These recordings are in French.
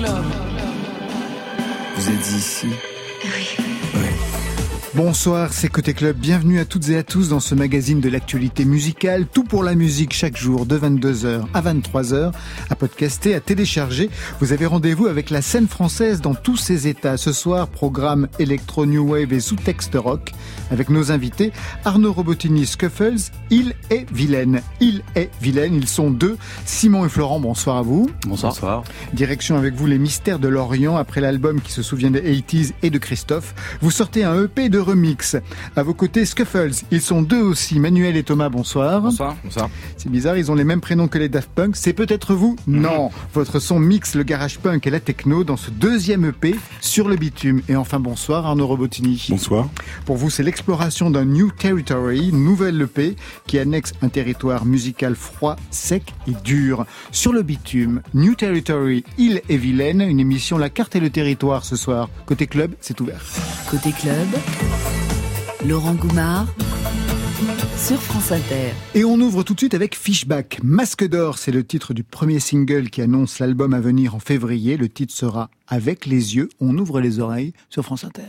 club. Vous êtes ici Oui. Bonsoir, c'est Côté Club. Bienvenue à toutes et à tous dans ce magazine de l'actualité musicale. Tout pour la musique chaque jour de 22h à 23h, à podcaster, à télécharger. Vous avez rendez-vous avec la scène française dans tous ses états. Ce soir, programme électro, new wave et sous-texte rock avec nos invités Arnaud Robotini, Scuffles, Il et Vilaine. Il et Vilaine, ils sont deux. Simon et Florent, bonsoir à vous. Bonsoir. bonsoir. Direction avec vous les mystères de l'Orient après l'album qui se souvient des 80s et de Christophe. Vous sortez un EP de remix. À vos côtés, Scuffles. Ils sont deux aussi. Manuel et Thomas, bonsoir. Bonsoir. Bonsoir. C'est bizarre, ils ont les mêmes prénoms que les Daft Punk. C'est peut-être vous Non. Votre son mixe le garage punk et la techno dans ce deuxième EP sur le bitume. Et enfin, bonsoir Arnaud Robotini. Bonsoir. Pour vous, c'est l'exploration d'un New Territory, nouvelle EP qui annexe un territoire musical froid, sec et dur. Sur le bitume, New Territory, île et Vilaine, une émission La carte et le territoire ce soir. Côté club, c'est ouvert. Côté club, Laurent Goumard sur France Inter. Et on ouvre tout de suite avec Fishback. Masque d'or, c'est le titre du premier single qui annonce l'album à venir en février. Le titre sera Avec les yeux, on ouvre les oreilles sur France Inter.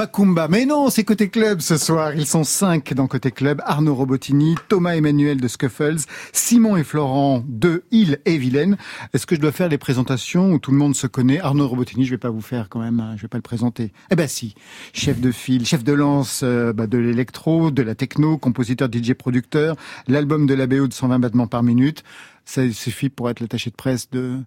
Macumba. Mais non, c'est Côté Club ce soir. Ils sont cinq dans Côté Club. Arnaud Robotini, Thomas Emmanuel de Scuffles, Simon et Florent de Île et Vilaine. Est-ce que je dois faire les présentations où tout le monde se connaît? Arnaud Robotini, je vais pas vous faire quand même, hein, je vais pas le présenter. Eh ben si, chef de file, chef de lance euh, bah, de l'électro, de la techno, compositeur, DJ, producteur, l'album de la BO de 120 battements par minute. Ça suffit pour être l'attaché de presse de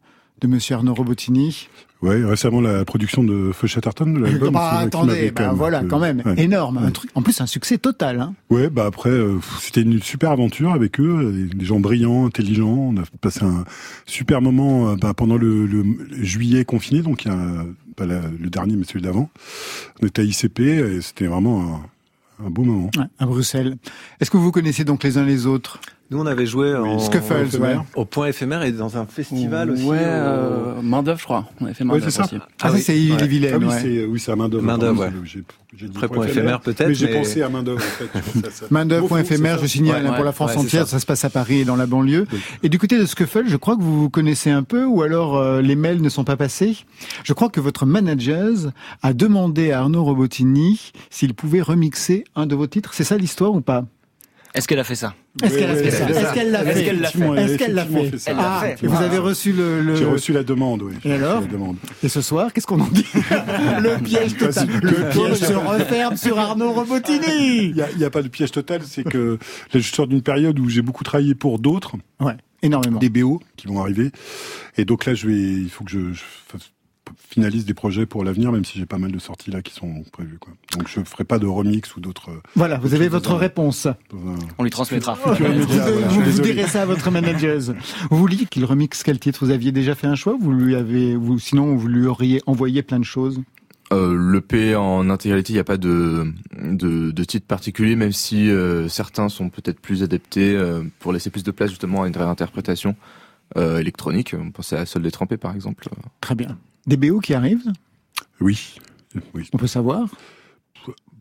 de Monsieur Arnaud Robotini. Ouais, récemment la production de Feu Chatterton de l'album. Bah, attendez, bah, quand voilà, quand même, ouais. énorme, un truc. En plus, un succès total. Hein. Ouais, bah après, euh, c'était une super aventure avec eux, des gens brillants, intelligents. On a passé un super moment euh, bah, pendant le, le juillet confiné, donc il y a pas la- le dernier, mais celui d'avant. On était à ICP et c'était vraiment un, un beau moment. Ouais, à Bruxelles. Est-ce que vous vous connaissez donc les uns les autres? Nous, on avait joué Oui, en, Scuffles, en- ouais. au point éphémère et dans un festival aussi. Ouais, au- euh, main d'œuvre, je crois. On avait fait main Ouais, d'œuvre aussi. Ah, ça, oui, c'est ouais. Ille-et-Vilaine, Ah oui, c'est oui, c'est à main d'œuvre. Main d'œuvre, ouais. j'ai- dit Après, point point éphémère, peut-être, Mais j'ai mais- pensé à main d'œuvre en fait. Ça, Main d'œuvre, point éphémère, je signale Ouais, pour la France entière, ça. ça. se passe à Paris et dans la banlieue. Oui. Et du côté de Scuffle, je crois que vous vous connaissez un peu, ou alors euh, les mails ne sont pas passés. Je crois que votre manager a demandé à Arnaud Robotini s'il pouvait remixer un de vos titres. C'est ça l'histoire ou pas? Est-ce qu'elle a fait ça Est-ce qu'elle a Oui, fait ça. Est-ce qu'elle l'a fait Est-ce qu'elle l'a fait Ah, vous avez reçu le... le- J'ai reçu la demande, oui. Et alors la demande. Et ce soir, qu'est-ce qu'on en dit Le piège total. Le piège se referme sur Arnaud Robotini. Il n'y a, il y a pas de piège total, c'est que là, je sors d'une période où j'ai beaucoup travaillé pour d'autres, Ouais, énormément. des BO qui vont arriver. Et donc là, je vais, il faut que je, je fasse- finalise des projets pour l'avenir, même si j'ai pas mal de sorties là qui sont prévues. Quoi. Donc je ferai pas de remix ou d'autres. euh, Voilà, vous avez votre un- réponse. un- On lui transmettra. Vous, média, vous- voilà, vous- vous direz ça à votre manager. Vous vouliez qu'il remixe quel titre? Vous aviez déjà fait un choix? Vous lui avez, vous, sinon vous lui auriez envoyé plein de choses? Euh, L'EP en intégralité, il n'y a pas de, de, de titre particulier, même si euh, certains sont peut-être plus adaptés euh, pour laisser plus de place justement à une réinterprétation euh, électronique. On pensait à Sol détrempé par exemple. Très bien. Des BO qui arrivent? Oui. Oui. On peut savoir?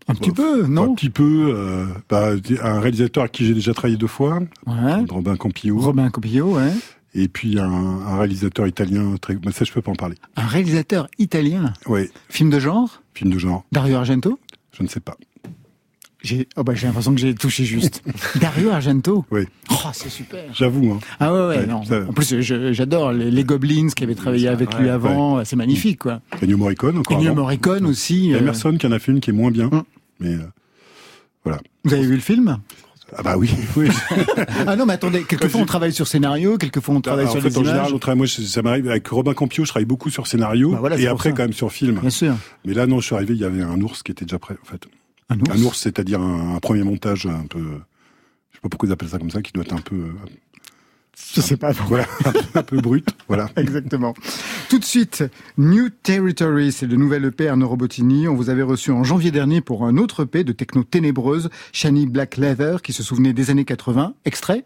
Un petit Ouais, peu, Un non? petit peu. euh, bah, un réalisateur avec qui j'ai déjà travaillé deux fois, Ouais. Robin Campillo, Robin Copillo, ouais. et puis un, un réalisateur italien. Très... Mais ça, je peux pas en parler. Un réalisateur italien? Oui, Film de genre? Film de genre. Dario Argento? Je ne sais pas. J'ai oh bah, l'impression que j'ai touché juste. Dario Argento Oui. Oh, c'est super J'avoue. Hein. Ah ouais, ouais, Ouais, non. En plus, j'adore les, les Goblins qui avaient travaillé avec lui avant. C'est magnifique, quoi. Ennio Morricone encore. Ennio. Morricone aussi. Il y a euh, Emerson qui en a fait une qui est moins bien. Mm. Mais euh, Vous avez vu le film? Ah bah oui, oui. Ah non, mais attendez, quelquefois on travaille sur scénario, quelquefois on travaille en sur fait, les en images. général, on travaille, moi, ça m'arrive avec Robin Campillo, je travaille beaucoup sur scénario Bah voilà, et après ça. quand même sur film. Bien sûr. Mais là, non, je suis arrivé, il y avait un ours qui était déjà prêt, en fait. Un ours. Un ours, c'est-à-dire un, un premier montage un peu, je sais pas pourquoi ils appellent ça comme ça, qui doit être un peu, Je sais pas. voilà, un peu, un peu brut, voilà. Exactement. Tout de suite, New Territory, c'est le nouvel EP Arnaud Robotini. On vous avait reçu en janvier dernier pour un autre EP de techno ténébreuse, Shiny Black Leather, qui se souvenait des années 80. Extrait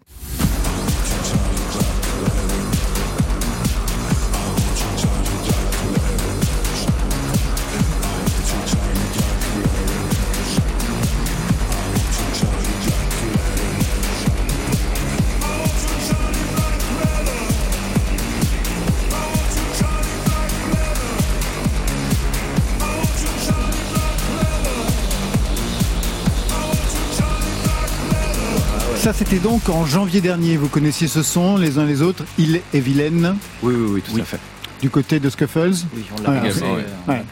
c'était donc en janvier dernier. Vous connaissiez ce son, les uns les autres, Il et Vilaine, Oui, oui, oui, tout à fait. du côté de Scuffles. Oui, on l'a Ouais, ouais. Ouais.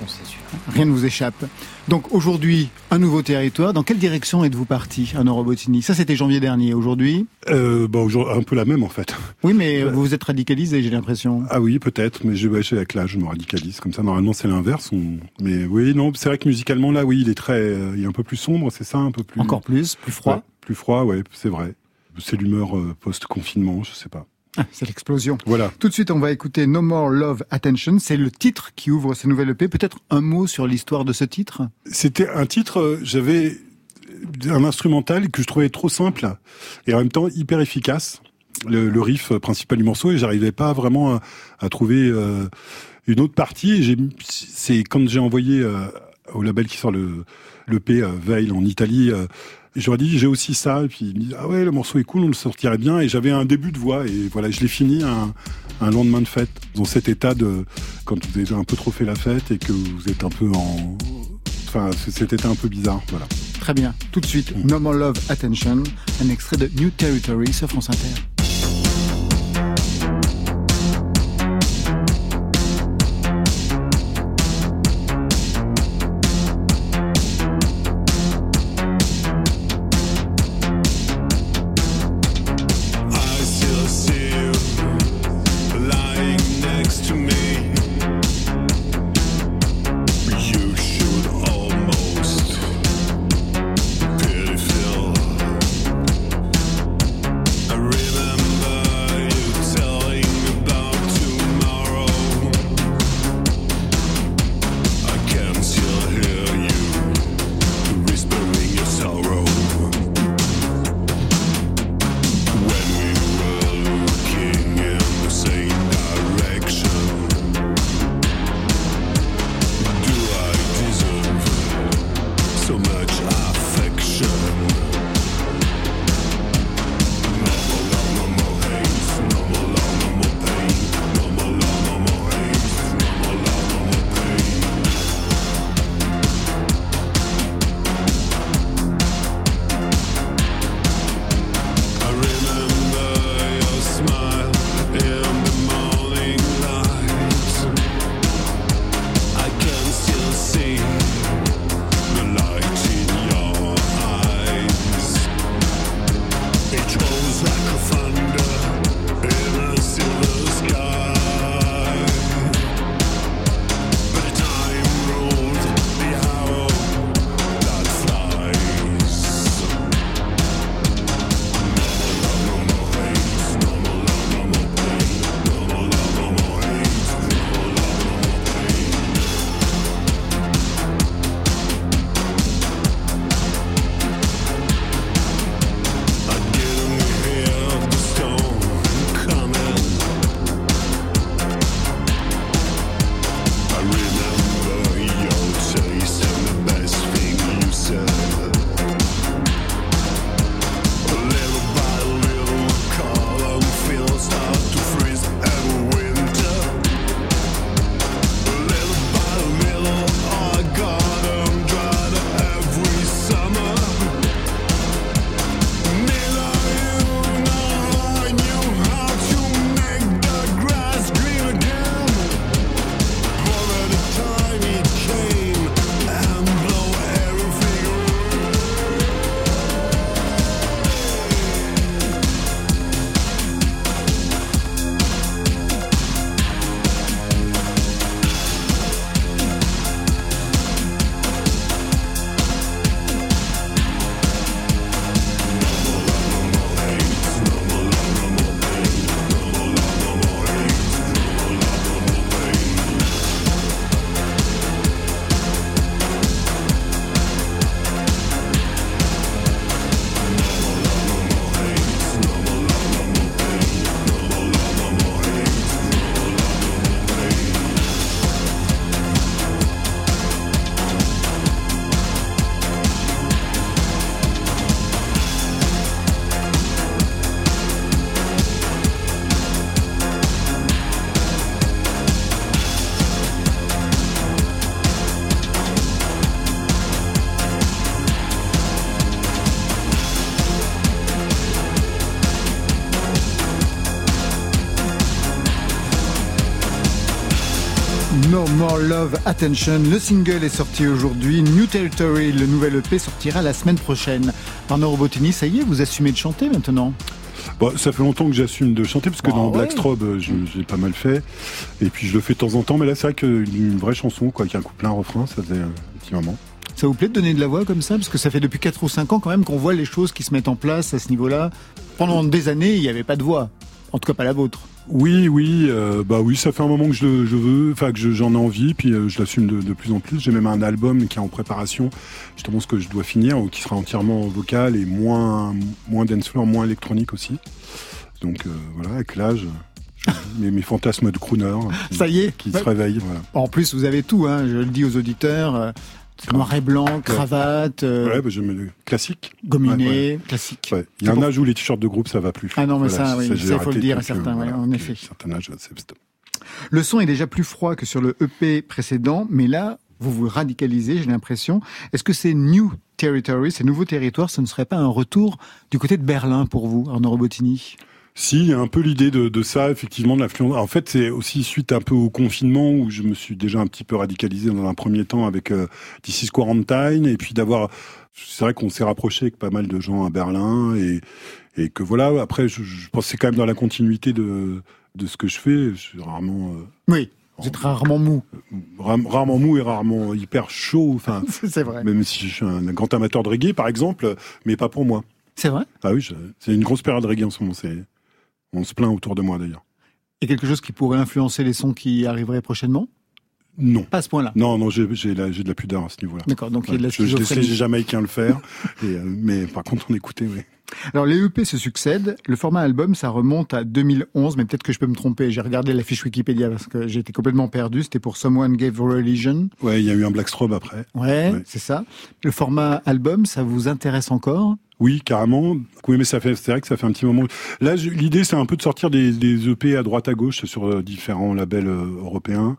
Rien ne vous échappe. Donc aujourd'hui, un nouveau territoire. Dans quelle direction êtes-vous parti, Arnaud Robotini? Ça, c'était janvier dernier. Aujourd'hui? Euh, bah, aujourd'hui, un peu la même, en fait. Oui, mais vous vous êtes radicalisé, j'ai l'impression. Ah oui, peut-être, mais je, ouais, je- avec l'âge, je me radicalise. Comme ça, normalement, c'est l'inverse. on- Mais oui, non, c'est vrai que musicalement, là, oui, il est très, euh, il est un peu plus sombre, c'est ça, un peu plus. Encore plus, plus froid. Plus froid, ouais, c'est vrai. C'est l'humeur euh, post-confinement, je sais pas. Ah, c'est l'explosion. Voilà. Tout de suite, on va écouter No More Love Attention. C'est le titre qui ouvre ce nouvel EP. Peut-être un mot sur l'histoire de ce titre? C'était un titre, euh, j'avais un instrumental que je trouvais trop simple et en même temps hyper efficace. Le, le riff principal du morceau et j'arrivais pas vraiment à, à trouver euh, une autre partie. C'est quand j'ai envoyé euh, au label qui sort le le P euh, Veil en Italie. Euh, J'aurais dit j'ai aussi ça et puis ils me disent ah ouais le morceau est cool on le sortirait bien et j'avais un début de voix et voilà je l'ai fini un, un lendemain de fête dans cet état de quand vous avez un peu trop fait la fête et que vous êtes un peu en enfin cet état un peu bizarre voilà Très bien. Tout de suite, No More Love Attention. Un extrait de New Territory sur France Inter. Love Attention. Le single est sorti aujourd'hui. New Territory, le nouvel EP, sortira la semaine prochaine. Arnaud Robotini, ça y est, vous assumez de chanter maintenant Bon, ça fait longtemps que j'assume de chanter parce que Ah dans ouais. Blackstrobe, euh, je- j'ai pas mal fait. Et puis je le fais de temps en temps, mais là c'est vrai qu'une vraie chanson, quoi, qui a un couplet, un refrain, ça faisait un petit moment. Ça vous plaît de donner de la voix comme ça? Parce que ça fait depuis 4 ou 5 ans quand même qu'on voit les choses qui se mettent en place à ce niveau-là. Pendant des années, il n'y avait pas de voix. En tout cas, pas la vôtre. Oui, oui, euh, bah oui, ça fait un moment que je, veux, enfin que je- j'en ai envie, puis euh, je l'assume de, de plus en plus. J'ai même un album qui est en préparation, justement ce que je dois finir, ou qui sera entièrement vocal et moins moins dance floor, moins électronique aussi. Donc euh, voilà, avec l'âge, mes, mes fantasmes de crooner euh, qui, Ça y est. qui se réveillent. Voilà. En plus, vous avez tout, hein, je le dis aux auditeurs. Noir et blanc, cravate, euh, Ouais, bah, j'aime le classique. gominé, Ouais, ouais. classique. Ouais. Il y a un âge où les t-shirts de groupe ça va plus. Ah non, mais ça, oui, j'ai ça, il faut le dire à certains, en effet. Un certain âge, c'est. Le son est déjà plus froid que sur le EP précédent, mais là, vous vous radicalisez, j'ai l'impression. Est-ce que ces New Territories, ces nouveaux territoires, ce ne serait pas un retour du côté de Berlin pour vous, Arnaud Robotini? Si, un peu l'idée de, de ça, effectivement, de l'influence. En fait, c'est aussi suite un peu au confinement où je me suis déjà un petit peu radicalisé dans un premier temps avec euh, This is Quarantine, et puis d'avoir. C'est vrai qu'on s'est rapproché avec pas mal de gens à Berlin, et, et que voilà. Après, je, je pense que c'est quand même dans la continuité de, de ce que je fais. Je suis rarement. euh, Oui, vous êtes rarement mou. ram- rarement mou et rarement hyper chaud. Enfin, c'est vrai. même si je suis un grand amateur de reggae, par exemple, mais pas pour moi. C'est vrai? Ah oui, je- c'est une grosse période de reggae en ce moment. C'est, on se plaint autour de moi d'ailleurs. Et quelque chose qui pourrait influencer les sons qui arriveraient prochainement? Non. Pas à ce point-là? Non, non, j'ai, de la pudeur à ce niveau-là. D'accord, donc il y a de la je, je schizophrénie. les Jamaïcains le faire, et, euh, mais par contre, on écoutait, oui. Alors les EP se succèdent. Le format album, ça remonte à 2011, mais peut-être que je peux me tromper. J'ai regardé la fiche Wikipédia parce que j'étais complètement perdu. C'était pour Someone Gave Religion. Ouais, il y a eu un Blackstrobe après. Ouais, Ouais. c'est ça. Le format album, ça vous intéresse encore? Oui, carrément. Mais ça fait, c'est vrai que ça fait un petit moment. Là, l'idée, c'est un peu de sortir des, EP à droite à gauche sur euh, différents labels euh, européens.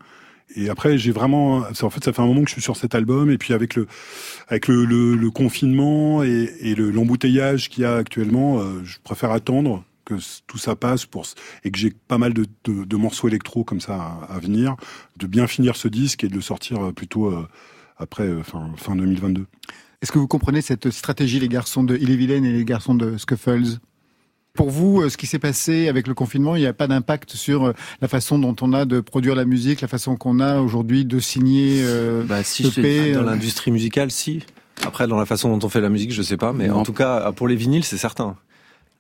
Et après, j'ai vraiment, en fait, ça fait un moment que je suis sur cet album. Et puis avec le, confinement et, et le, l'embouteillage qu'il y a actuellement, euh, je préfère attendre que tout ça passe pour et que j'ai pas mal de, morceaux électro comme ça à, venir, de bien finir ce disque et de le sortir plutôt après fin 2022. Est-ce que vous comprenez cette stratégie, les garçons de Ille-et-Vilaine et les garçons de Scuffles? Pour vous, euh, ce qui s'est passé avec le confinement, il n'y a pas d'impact sur euh, la façon dont on a de produire la musique, la façon qu'on a aujourd'hui de signer euh, Bah, si je dis, dans l'industrie musicale, si. Après, dans la façon dont on fait la musique, je sais pas, mais Non. en tout cas, pour les vinyles, c'est certain.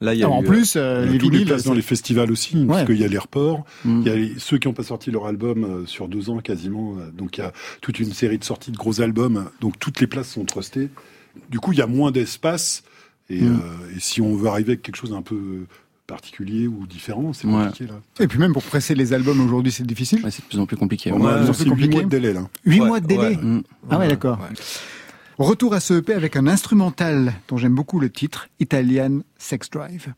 Là, il y a En eu, plus, euh, Il y a les tous les vinyles, places dans les festivals aussi, Ouais. parce qu'il y a les reports, Mm. il y a les- ceux qui n'ont pas sorti leur album euh, sur deux ans quasiment, euh, donc il y a toute une série de sorties de gros albums, donc toutes les places sont trustées. Du coup, il y a moins d'espace, et, Mm. euh, et si on veut arriver avec quelque chose un peu particulier ou différent, c'est Ouais. compliqué là. Et puis même pour presser les albums aujourd'hui, c'est difficile. Ouais, c'est de plus en plus compliqué. On ouais. a peu annoncé huit compliqué. mois de délai là. Huit Ouais, mois de délai. ouais. Mm. Ah ouais, d'accord. Retour à ce EP avec un instrumental dont j'aime beaucoup le titre, Italian Sex Drive.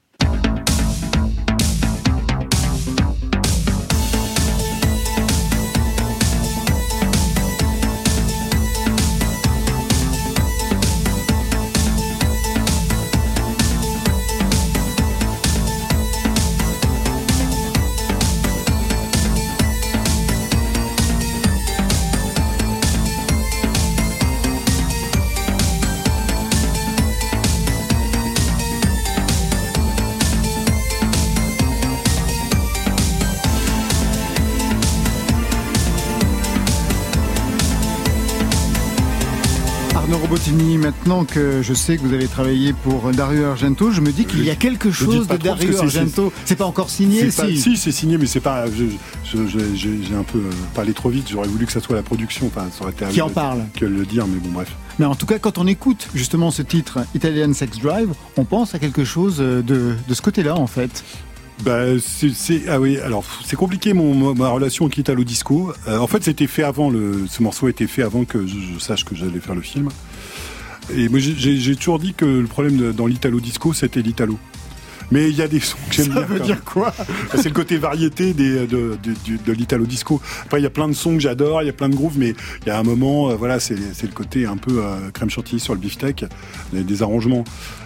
Robotini, maintenant que je sais que vous avez travaillé pour Dario Argento, je me dis qu'il y a quelque chose de que Dario Argento. C'est pas encore signé, pas- si. si, c'est signé, mais c'est pas. J'ai un peu euh, parlé trop vite. J'aurais voulu que ça soit la production. Enfin, ça aurait été à Qui en parle. que le dire, mais bon, bref. Mais en tout cas, quand on écoute justement ce titre, Italian Sex Drive, on pense à quelque chose de, de ce côté-là, en fait. Bah, c'est, ah oui, alors c'est compliqué mon, ma- relation avec l'Italo Disco. Euh, en fait, c'était fait avant le, ce morceau a été fait avant que je, je sache que j'allais faire le film. Et moi, j'ai- toujours dit que le problème de- dans l'Italo Disco, c'était l'Italo. Mais il y a des sons que j'aime Ça bien. veut quand dire quoi? C'est le côté variété des, de, de, l'Italo Disco. Après, il y a plein de sons que j'adore, il y a plein de grooves, mais il y a un moment, euh, voilà, c'est, c'est le côté un peu euh, crème chantilly sur le beefsteak, des, des arrangements.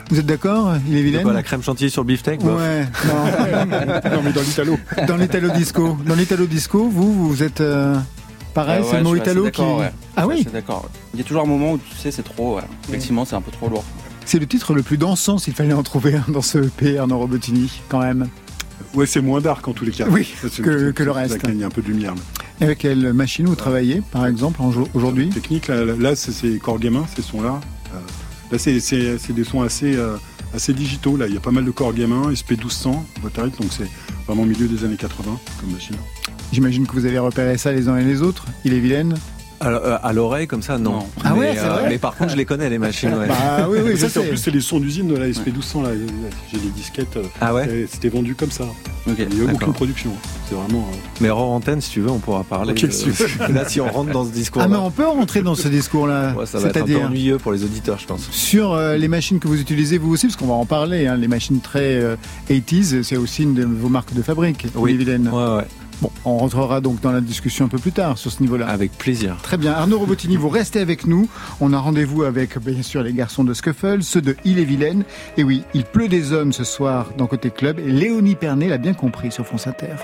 Vous êtes d'accord, il est vilain quoi, la crème chantilly sur le beefsteak bof. Ouais, non. non, mais dans l'Italo. dans l'Italo Disco. Dans l'Italo Disco, vous, vous êtes euh, pareil, Ouais, c'est le mot Italo qui. Ah oui, d'accord. Il y a toujours un moment où tu sais, c'est trop. ouais. Effectivement, c'est un peu trop lourd. c'est le titre le plus dansant s'il fallait en trouver un dans ce EP, Arnaud Robotini, quand même. Ouais, c'est moins dark en tous les cas. Oui, que- le reste. Il y a un peu de lumière. là. Avec quelle machine vous travaillez, par exemple, aujourd'hui Technique, là, c'est ces corps gamins, ces sons-là. Euh, là, c'est, des sons assez, euh, assez digitaux. Là, il y a pas mal de corps gamins, SP1200, boîte à rythme, donc c'est vraiment au milieu des années 80 comme machine. J'imagine que vous avez repéré ça les uns et les autres. Il est vilaine Alors, euh, à l'oreille, comme ça, non. Ah mais, ouais, c'est vrai mais par contre, je les connais, les machines. ouais. Bah oui, oui, ça, c'est, en plus, c'est les sons d'usine de la SP1200. Là. J'ai des disquettes. euh, Ah ouais C'était vendu comme ça. Ok. Il n'y a aucune production. C'est vraiment. euh, Mais hors antenne, si tu veux, on pourra parler. De- Là, si on rentre dans ce discours Ah mais on peut rentrer dans ce discours-là, Ouais, ça va être un peu c'est-à-dire ennuyeux pour les auditeurs, je pense. sur euh, les machines que vous utilisez vous aussi, parce qu'on va en parler, hein, les machines très euh, 80s, c'est aussi une de vos marques de fabrique, Oui. les vilaines. Ouais, ouais. Bon, on rentrera donc dans la discussion un peu plus tard sur ce niveau-là. Avec plaisir. Très bien, Arnaud Robotini, vous restez avec nous. On a rendez-vous avec, bien sûr, les garçons de Scuffle, ceux de Il et Vilaine. Et oui, il pleut des hommes ce soir dans Côté Club. Et Léonie Pernet l'a bien compris sur France Inter.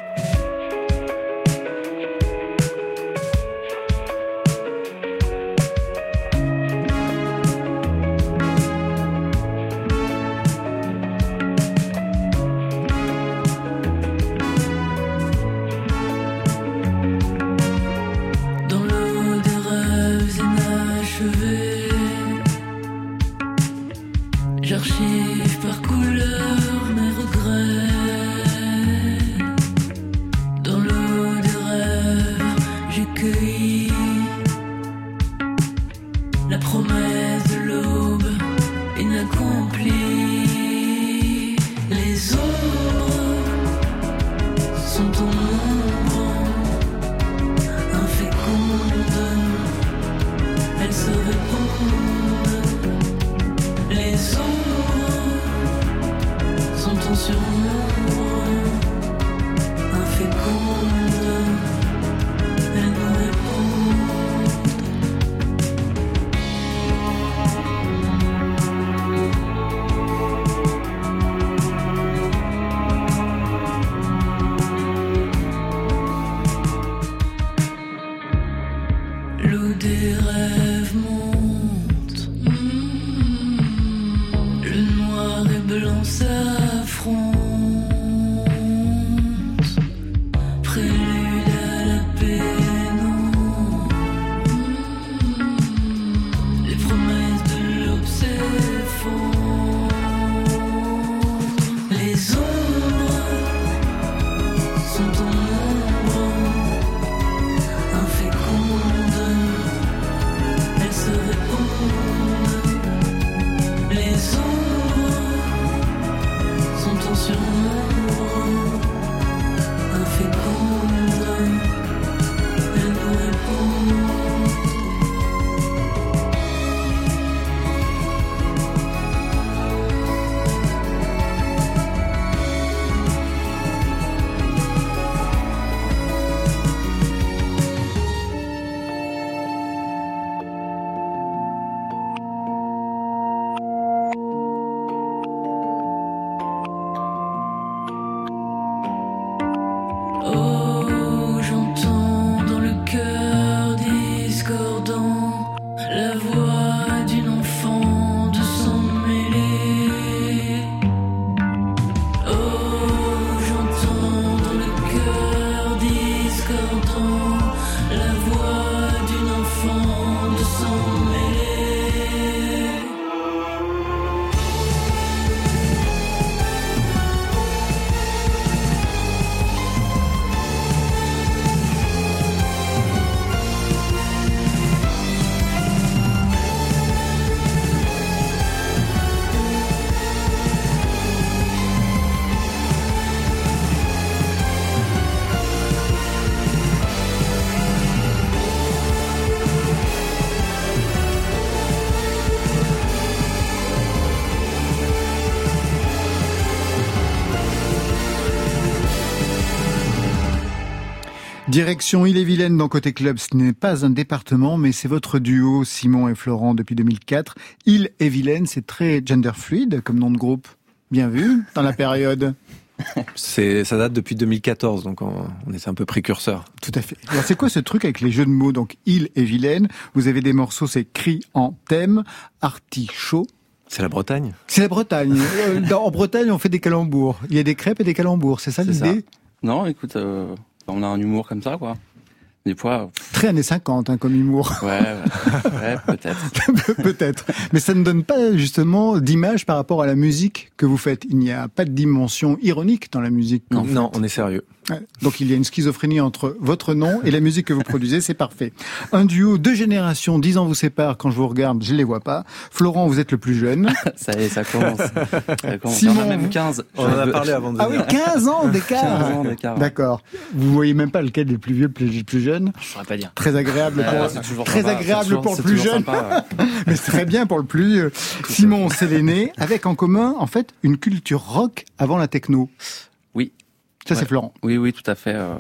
S'affrontent. Direction Ille-et-Vilaine dans Côté Club, ce n'est pas un département, mais c'est votre duo, Simon et Florent, depuis 2004. Ille-et-Vilaine, c'est très gender fluide comme nom de groupe. Bien vu, dans la période. C'est, ça date depuis 2014, donc on, on était un peu précurseur. Tout à fait. Alors c'est quoi ce truc avec les jeux de mots Donc Île et Vilaine, vous avez des morceaux, c'est cri en thème, artichaut. C'est la Bretagne? C'est la Bretagne. Euh, dans- en Bretagne, on fait des calembours. Il y a des crêpes et des calembours, c'est ça l'idée? Non, écoute, euh, on a un humour comme ça, quoi. Des fois, pff, Très années 50 hein, comme humour. ouais, ouais, ouais, peut-être. Peut-être. Mais ça ne donne pas justement d'image par rapport à la musique que vous faites. Il n'y a pas de dimension ironique dans la musique. Non, fait. on est sérieux. Donc il y a une schizophrénie entre votre nom et la musique que vous produisez, c'est parfait. Un duo, deux générations, dix ans vous séparent. Quand je vous regarde, je les vois pas. Florent, vous êtes le plus jeune. Ça y est, ça commence. Ça commence. Simon, Il y en a même 15. On en a parlé avant de Ah oui, venir. 15 ans 15 d'écart. ans d'écart. D'accord. Vous voyez même pas lequel est le plus vieux, le plus, jeune. Je saurais pas dire. Très agréable Ouais, pour, très sympa, agréable toujours- pour le plus jeune. sympa, ouais. Mais c'est très bien pour le plus vieux. Simon, c'est l'aîné, avec en commun, en fait, une culture rock avant la techno. Ça, c'est. Florent. Oui, oui, tout à fait. euh,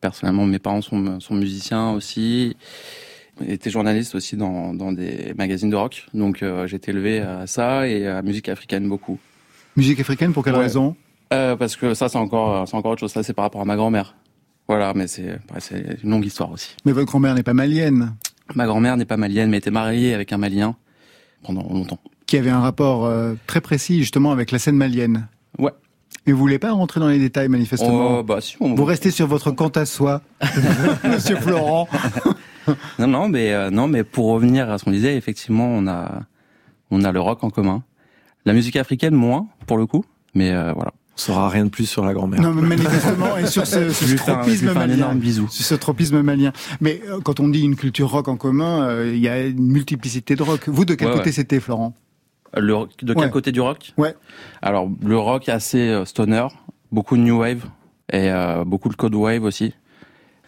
personnellement, mes parents sont, sont musiciens aussi. Ils étaient journalistes aussi dans, dans des magazines de rock. Donc, euh, j'ai été élevé à ça et à la musique africaine beaucoup. Musique africaine, pour quelle Ouais. raison? Euh, parce que ça, c'est encore, c'est encore autre chose. Ça, c'est par rapport à ma grand-mère. Voilà, mais c'est, ouais, c'est une longue histoire aussi. Mais votre grand-mère n'est pas malienne, Ma grand-mère n'est pas malienne, mais était mariée avec un malien pendant longtemps. qui avait un rapport euh, très précis justement avec la scène malienne. Ouais. Et vous voulez pas rentrer dans les détails manifestement Oh, bah, si, on- Vous restez sur votre compte à soi, Monsieur Florent. Non, non, mais euh, non, mais pour revenir à ce qu'on disait, effectivement, on a, on a le rock en commun. La musique africaine moins, pour le coup, mais euh, voilà. On saura rien de plus sur la grand-mère. Non, mais manifestement, et sur ce, un- tropisme un malien. énorme bisou. Sur ce tropisme malien. Mais euh, quand on dit une culture rock en commun, euh, il y a une multiplicité de rock. Vous, de quel Ouais, côté ouais. c'était, Florent? Le, de quel Ouais. côté du rock? Ouais. Alors, le rock assez euh, stoner, beaucoup de new wave et euh, beaucoup de code wave aussi.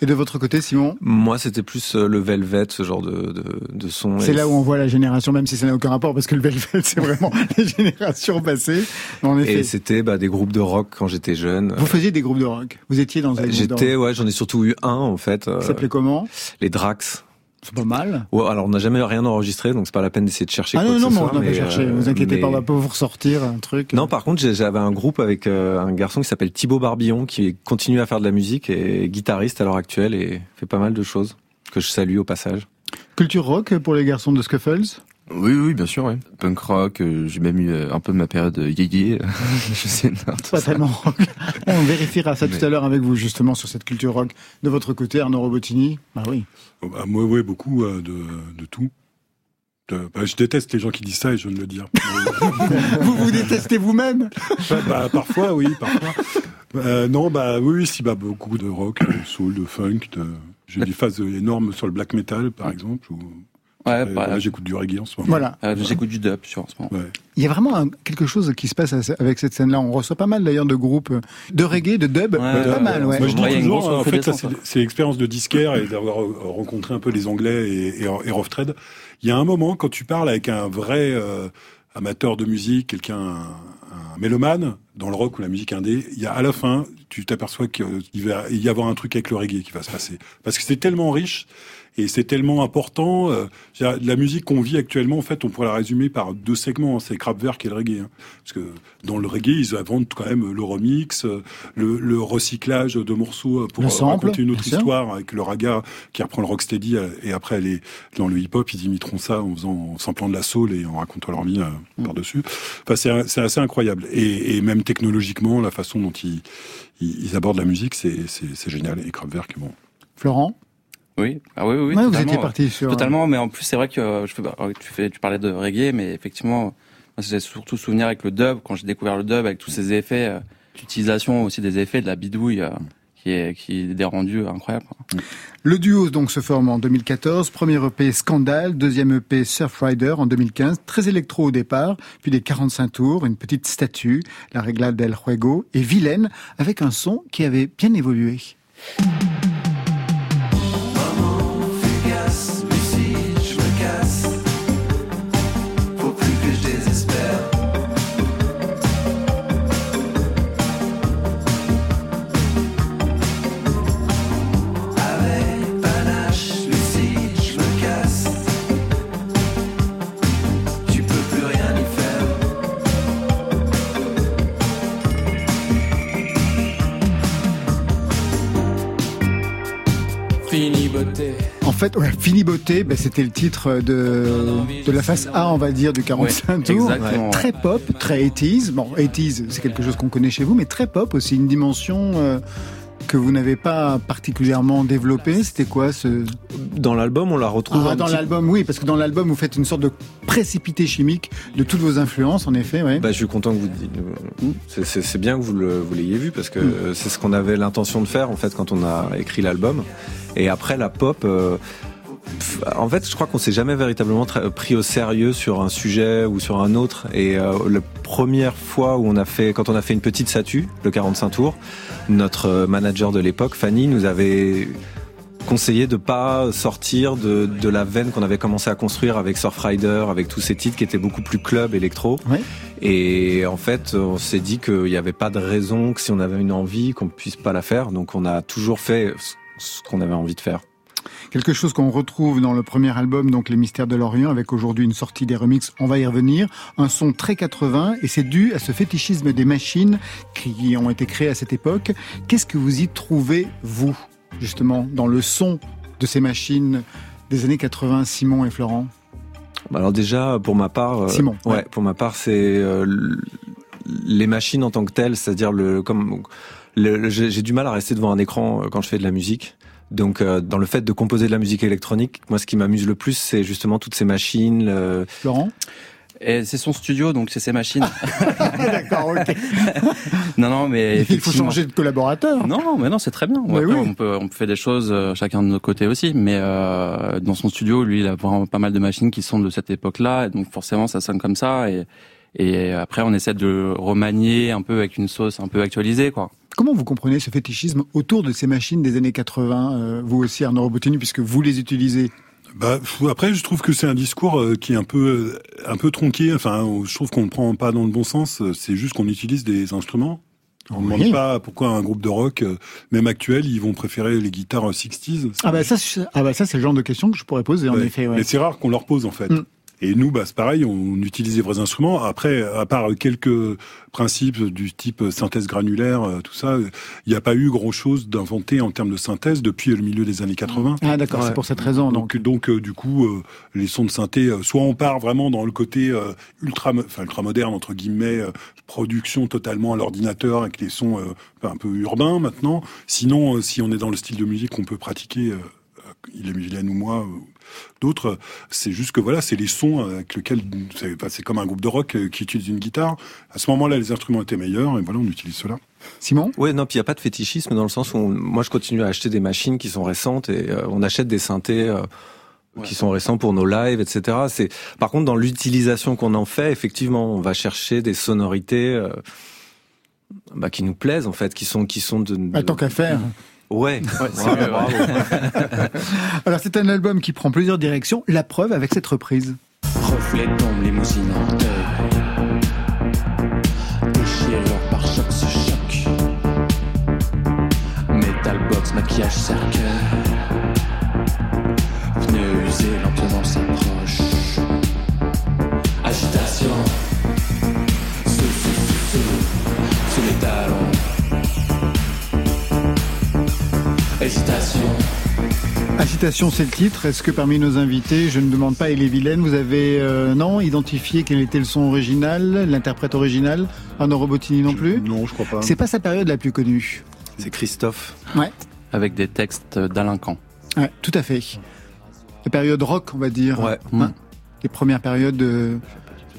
Et de votre côté, Simon? Moi, c'était plus euh, le Velvet, ce genre de, de, de son. C'est là où on voit la génération, même si ça n'a aucun rapport, parce que le Velvet, c'est vraiment les générations passées. En effet, Et c'était bah, des groupes de rock quand j'étais jeune. vous faisiez des groupes de rock? Vous étiez dans un groupe de J'étais, rock? ouais, j'en ai surtout eu un en fait. Ça s'appelait comment? les Drax. C'est pas mal. Ouais, alors on n'a jamais rien enregistré, donc c'est pas la peine d'essayer de chercher Ah quoi non, que non, ce mais soit. on va chercher. euh, vous inquiétez pas, on mais- va pas vous ressortir un truc. Non, par contre, j'avais un groupe avec euh, un garçon qui s'appelle Thibaut Barbillon, qui continue à faire de la musique et est guitariste à l'heure actuelle et fait pas mal de choses que je salue au passage. Culture rock pour les garçons de Scuffles? Oui, oui, bien sûr, ouais. Punk rock, euh, j'ai même eu euh, un peu de ma période euh, yéyé. je sais, Pas ça. tellement rock. On vérifiera ça tout à l'heure avec vous, justement, sur cette culture rock. De votre côté, Arnaud Robotini Bah oui. Oh, bah, moi, oui, beaucoup euh, de, de tout. De- bah, je déteste les gens qui disent ça et je viens de le dire. vous vous détestez vous-même bah, parfois, oui, parfois. Euh, non, bah oui, oui, si, bah, beaucoup de rock, de soul, de funk. De... J'ai des phases énormes sur le black metal, par exemple. Où... Ouais, Euh, bah, là, j'écoute du reggae en ce moment. Voilà. euh, j'écoute du dub sur en ce moment. Ouais. Il y a vraiment un- quelque chose qui se passe avec cette scène-là. On reçoit pas mal d'ailleurs de groupes euh, de reggae, de dub, Ouais, pas mal, ouais. Moi, je dis toujours, grosse en fait, ça, recrudescence, c'est l'expérience de disquaire et d'avoir euh, rencontré un peu les Anglais et, et, et Rough Trade. Il y a un moment, quand tu parles avec un vrai euh, amateur de musique, quelqu'un, un, un mélomane, dans le rock ou la musique indé, il y a à la fin, tu t'aperçois qu'il va y avoir un truc avec le reggae qui va se passer. Parce que c'est tellement riche et c'est tellement important. euh, la musique qu'on vit actuellement, en fait, on pourrait la résumer par deux segments. hein, c'est Kraftwerk et le reggae. hein. Parce que dans le reggae, ils inventent quand même le remix, euh, le, le recyclage de morceaux euh, pour euh, sample, raconter une autre sûr. histoire avec le raga qui reprend le rocksteady et après les dans le hip-hop ils imiteront ça en faisant en samplant de la soul et en racontant leur vie euh, Mm. par-dessus. Enfin c'est assez incroyable et, et même technologiquement la façon dont ils ils, abordent la musique c'est génial et Kraftwerk bon. Florent? Oui, ah oui, oui, oui, Ouais, vous étiez parti sur... Totalement, mais en plus c'est vrai que euh, je fais, tu fais, tu parlais de reggae, mais effectivement, j'ai surtout souvenir avec le dub. Quand j'ai découvert le dub avec tous ces effets, euh, l'utilisation aussi des effets de la bidouille, euh, qui est qui est des rendus incroyables. Le duo donc se forme en 2014, premier EP Scandale, deuxième EP Surfrider en 2015, très électro au départ, puis des 45 tours, une petite statue, la Regla del Juego, et Vilaine, avec un son qui avait bien évolué. Fait, ouais, Fini Beauté, ben, c'était le titre de, de la face A, on va dire, du 45 Ouais, tours. exactement. Très pop, très 80s. Bon, 80s, c'est quelque chose qu'on connaît chez vous, mais très pop aussi, une dimension euh, que vous n'avez pas particulièrement développée. C'était quoi ce... Dans l'album, on la retrouve Ah, un dans petit- l'album, oui, parce que dans l'album, vous faites une sorte de précipité chimique de toutes vos influences, en effet, ouais. Bah, je suis content que vous c'est- bien que vous l'ayez vu parce que Mm. euh, c'est ce qu'on avait l'intention de faire en fait quand on a écrit l'album. Et après la pop, euh, en fait, je crois qu'on s'est jamais véritablement pris au sérieux sur un sujet ou sur un autre. Et euh, la première fois où on a fait, quand on a fait une petite statue, le 45 tours, notre manager de l'époque, Fanny, nous avait conseillé de pas sortir de, de la veine qu'on avait commencé à construire avec Surfrider, avec tous ces titres qui étaient beaucoup plus club électro. Ouais. Et en fait, on s'est dit qu'il n'y avait pas de raison que si on avait une envie, qu'on puisse pas la faire. Donc on a toujours fait ce qu'on avait envie de faire. Quelque chose qu'on retrouve dans le premier album, donc Les Mystères de l'Orient, avec aujourd'hui une sortie des remixes, on va y revenir, un son très 80, et c'est dû à ce fétichisme des machines qui ont été créées à cette époque. Qu'est-ce que vous y trouvez, vous, justement, dans le son de ces machines des années 80, Simon et Florent? Bah Alors déjà, pour ma part, euh, Simon, ouais, ouais. pour ma part, c'est euh, les machines en tant que telles, c'est-à-dire le comme j'ai du mal à rester devant un écran euh, quand je fais de la musique. Donc, euh, dans le fait de composer de la musique électronique, moi, ce qui m'amuse le plus, c'est justement toutes ces machines. le- Florent Et c'est son studio, donc c'est ses machines. D'accord, ok. non, non, mais Il faut changer de collaborateur. Non, mais non, c'est très bien. Après, oui. On peut, on fait des choses euh, chacun de notre côté aussi, mais euh, dans son studio, lui, il a vraiment pas mal de machines qui sont de cette époque-là, et donc forcément, ça sonne comme ça. Et, et après, on essaie de remanier un peu avec une sauce un peu actualisée, quoi. Comment vous comprenez ce fétichisme autour de ces machines des années 80, euh, vous aussi Arnaud Robotini, puisque vous les utilisez? Bah, après, je trouve que c'est un discours euh, qui est un peu, euh, un peu tronqué. Enfin, je trouve qu'on ne prend pas dans le bon sens. C'est juste qu'on utilise des instruments. On ne Oui. demande pas pourquoi un groupe de rock, même actuel, ils vont préférer les guitares euh, 60s. Ah bah ça, c'est- ah bah ça c'est le genre de question que je pourrais poser en effet. Ouais. Mais c'est rare qu'on leur pose en fait. Mm. Et nous, bah, c'est pareil, on utilise les vrais instruments. Après, à part quelques principes du type synthèse granulaire, euh, tout ça, il n'y a pas eu grand-chose d'inventé en termes de synthèse depuis le milieu des années 80. Ah d'accord, Ouais. c'est pour cette raison donc. Donc, donc euh, du coup, euh, les sons de synthé, euh, soit on part vraiment dans le côté euh, ultra, enfin ultra moderne entre guillemets, euh, production totalement à l'ordinateur avec les sons euh, un peu urbains maintenant. Sinon, euh, si on est dans le style de musique qu'on peut pratiquer, euh, euh, il est Vilaine ou moi, d'autres, c'est juste que voilà, c'est les sons avec lesquels c'est enfin, comme un groupe de rock euh, qui utilise une guitare. À ce moment-là, les instruments étaient meilleurs et voilà, on utilise cela. Simon? Ouais, non, puis il y a pas de fétichisme dans le sens où on- moi je continue à acheter des machines qui sont récentes et euh, on achète des synthés. euh, qui sont récents pour nos lives, etc. C'est par contre dans l'utilisation qu'on en fait, effectivement, on va chercher des sonorités euh, bah, qui nous plaisent en fait, qui sont qui sont de. Bah, tant qu'à faire. Ouais. c'est Bravo, mieux, ouais. bravo. Alors c'est un album qui prend plusieurs directions. La preuve avec cette reprise. Reflet tombe, limousine en deuil. Déchirure par choc se choc. Metal box, maquillage cercueil. Agitation, c'est le titre. Est-ce que parmi nos invités, je ne demande pas Elie Vilaine, vous avez euh, non identifié quel était le son original, l'interprète original, Arnaud Robotini non plus? Non, je crois pas. C'est pas sa période la plus connue. C'est Christophe. Ouais, Avec des textes d'Alain Camp. ouais, tout à fait. La période rock, on va dire. Ouais. Hein? Les premières périodes de...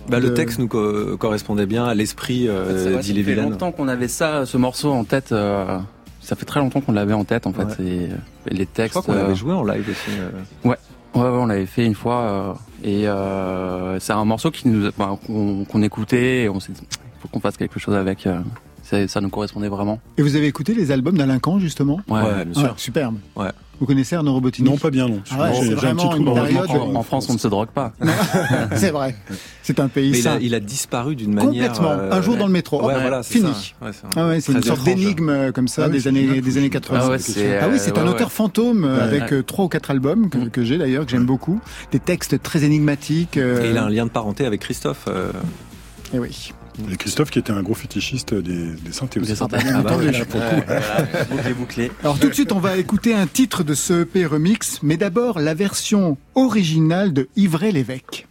Bah, le texte nous co- correspondait bien à l'esprit euh, d'Ille ça fait longtemps qu'on avait ça, ce morceau en tête. euh, ça fait très longtemps qu'on l'avait en tête en fait. Ouais. Et, euh, les Je textes. crois qu'on euh, l'avait joué en live aussi. euh. Ouais, ouais, on l'avait fait une fois euh, et euh, c'est un morceau qui nous, enfin, qu'on qu'on écoutait et on s'est dit, il faut qu'on fasse quelque chose avec. euh, ça, ça nous correspondait vraiment. Et vous avez écouté les albums d'Alain Camp, justement? Ouais. Ouais, bien sûr. Ouais, Superbe. Ouais. Vous connaissez Arnaud Robotini Non, pas bien, non. Ah ouais, c'est un petit une période-. En, en France, on ne se drogue pas. C'est vrai. C'est un pays Mais il a, il a disparu d'une manière. Complètement. euh, Un jour dans le métro. Ouais, Hop, voilà, c'est fini. ça. Ouais, c'est un- Ah ouais, c'est une sorte d'énigme euh, comme ça Ah des années une des années 80. Ah ouais, c'est c'est, Ah oui, c'est euh, un ouais, auteur ouais. fantôme euh, Ouais. avec euh, trois ou quatre albums que, que j'ai d'ailleurs que j'aime beaucoup, des textes très énigmatiques. euh, Et il a un lien de parenté avec Christophe. euh, eh oui. Et Christophe qui était un gros fétichiste des, des synthés aussi. Des bien Ah bah entendu, ouais, là, là, pour le ouais, voilà, bouclé, bouclé. Alors tout de suite, on va écouter un titre de ce EP remix, mais d'abord la version originale de Ivray l'évêque.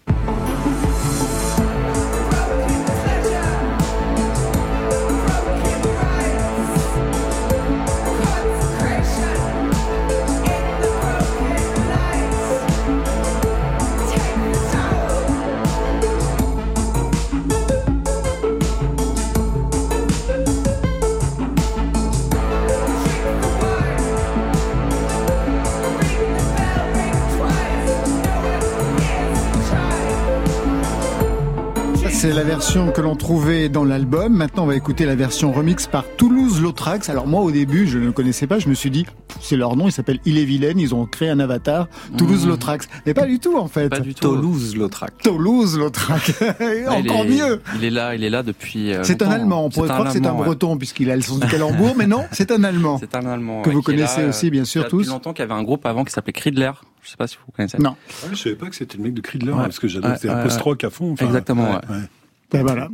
C'est la version que l'on trouvait dans l'album. Maintenant, on va écouter la version remix par Toulouse Lautrax. Alors moi, au début, je ne le connaissais pas. Je me suis dit, c'est leur nom. Il s'appelle Il est Vilaine. Ils ont créé un avatar. Toulouse Mmh. Lautrax. Mais pas du tout, en fait. Pas du tout. Toulouse, Lautrec. Toulouse il Encore est- mieux. Il est là, il est là depuis. euh, C'est un. Allemand. On pourrait croire que c'est un ouais. Breton puisqu'il a le sens du calembour, mais non, c'est un Allemand. C'est un Allemand. Que ouais, vous connaissez là, aussi, bien sûr, là depuis tous. longtemps, qu'il y avait un groupe avant qui s'appelait Cridler. Je sais pas si vous connaissez. Non. Ah, je savais pas que c'était le mec de Cridler, Ouais. parce que j'adore, ouais, un post-rock à fond. enfin, Exactement, ouais. ouais. Ben voilà.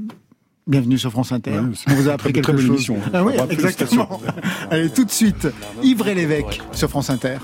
Bienvenue sur France Inter. Ouais, On vous a appris quelque très bonne chose. émission. Ah oui, exactement. Allez, tout de suite, Ivre et l'évêque sur France Inter.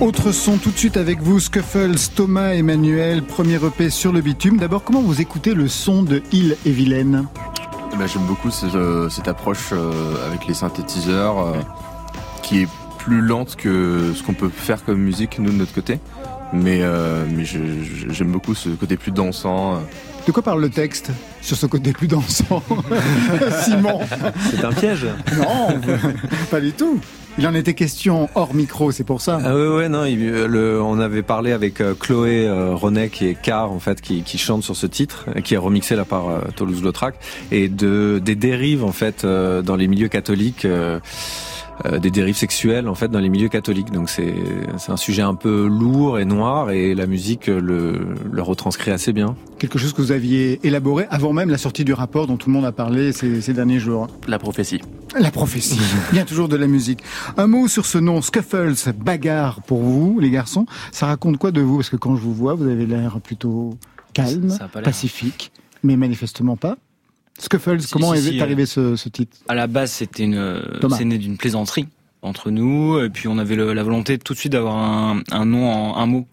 Autre son tout de suite avec vous, Scuffles, Thomas, Emmanuel, premier EP sur le bitume. D'abord, comment vous écoutez le son de Île et Vilaine? Eh ben, J'aime beaucoup euh, cette approche euh, avec les synthétiseurs euh, qui est plus lente que ce qu'on peut faire comme musique, nous, de notre côté. Mais, j'aime beaucoup ce côté plus dansant. De quoi parle le texte sur ce côté plus dansant Simon? C'est un piège. Non, pas du tout. Il en était question hors micro, c'est pour ça. Ah ouais non, il- euh, le, on avait parlé avec euh, Chloé euh, René qui est Car en fait qui, qui chante sur ce titre qui est remixé là par euh, Toulouse-Lautrec et de des dérives en fait dans les milieux catholiques euh, des dérives sexuelles en fait dans les milieux catholiques. Donc c'est c'est un sujet un peu lourd et noir et la musique le le retranscrit assez bien. Quelque chose que vous aviez élaboré avant même la sortie du rapport dont tout le monde a parlé ces, ces derniers jours. La prophétie. La prophétie, bien toujours de la musique. Un mot sur ce nom, Scuffles, bagarre pour vous, les garçons. Ça raconte quoi de vous? Parce que quand je vous vois, vous avez l'air plutôt calme, pacifique, mais manifestement pas. Scuffles, Si, comment si, est arrivé ce, ce titre? À la base, c'était une, euh, c'est né d'une plaisanterie entre nous, et puis on avait le- la volonté tout de suite d'avoir un, un nom en un mot,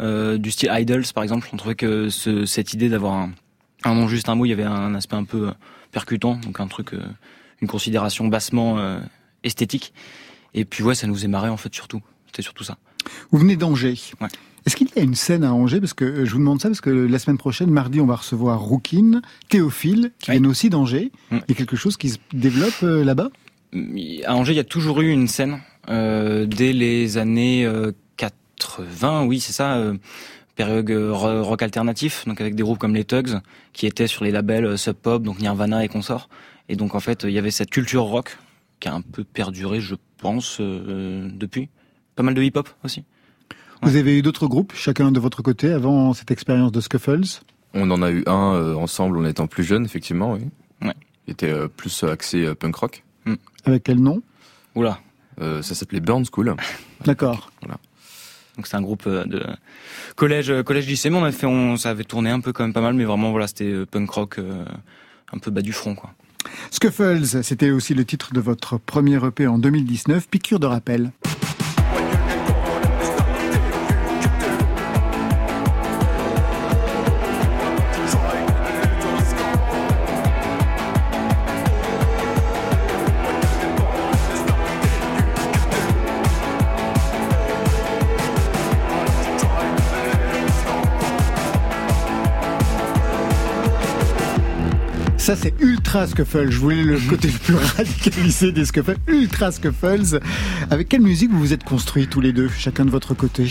euh, du style Idols par exemple. On trouvait que ce- cette idée d'avoir un, un nom juste un mot, il y avait un aspect un peu euh, percutant, donc un truc, euh, une considération bassement euh, esthétique. Et puis ouais, ça nous est marré en fait surtout. C'était surtout ça. Vous venez d'Angers. Ouais. Est-ce qu'il y a une scène à Angers Parce que euh, je vous demande ça parce que la semaine prochaine, mardi, on va recevoir Rouquine, Théophile, qui Oui. viennent aussi d'Angers. Mm. Il y a quelque chose qui se développe euh, là-bas À Angers, il y a toujours eu une scène euh, dès les années euh, 80, oui, c'est ça, euh, période euh, ro- rock alternatif, donc avec des groupes comme les Tugs qui étaient sur les labels euh, Sub Pop, donc Nirvana et consorts. Et donc en fait, il y avait cette culture rock qui a un peu perduré, je pense, euh, depuis. Pas mal de hip-hop aussi. Vous avez eu d'autres groupes, chacun de votre côté, avant cette expérience de Scuffles? On en a eu un euh, ensemble en étant plus jeune, effectivement, oui. Ouais. Il était euh, plus axé euh, punk rock. Avec quel nom? Oula. Euh, ça s'appelait Burn School. D'accord. Donc c'est un groupe de collège, collège lycée, mais on a fait, on, ça avait tourné un peu quand même pas mal, mais vraiment voilà, c'était punk rock, euh, un peu bas du front quoi. Scuffles, c'était aussi le titre de votre premier EP en 2019, Piqûre de rappel. C'est Ultra Scuffle. Je voulais le côté le plus radicalisé des Scuffles. Ultra Scuffles. Avec quelle musique vous vous êtes construits tous les deux, chacun de votre côté?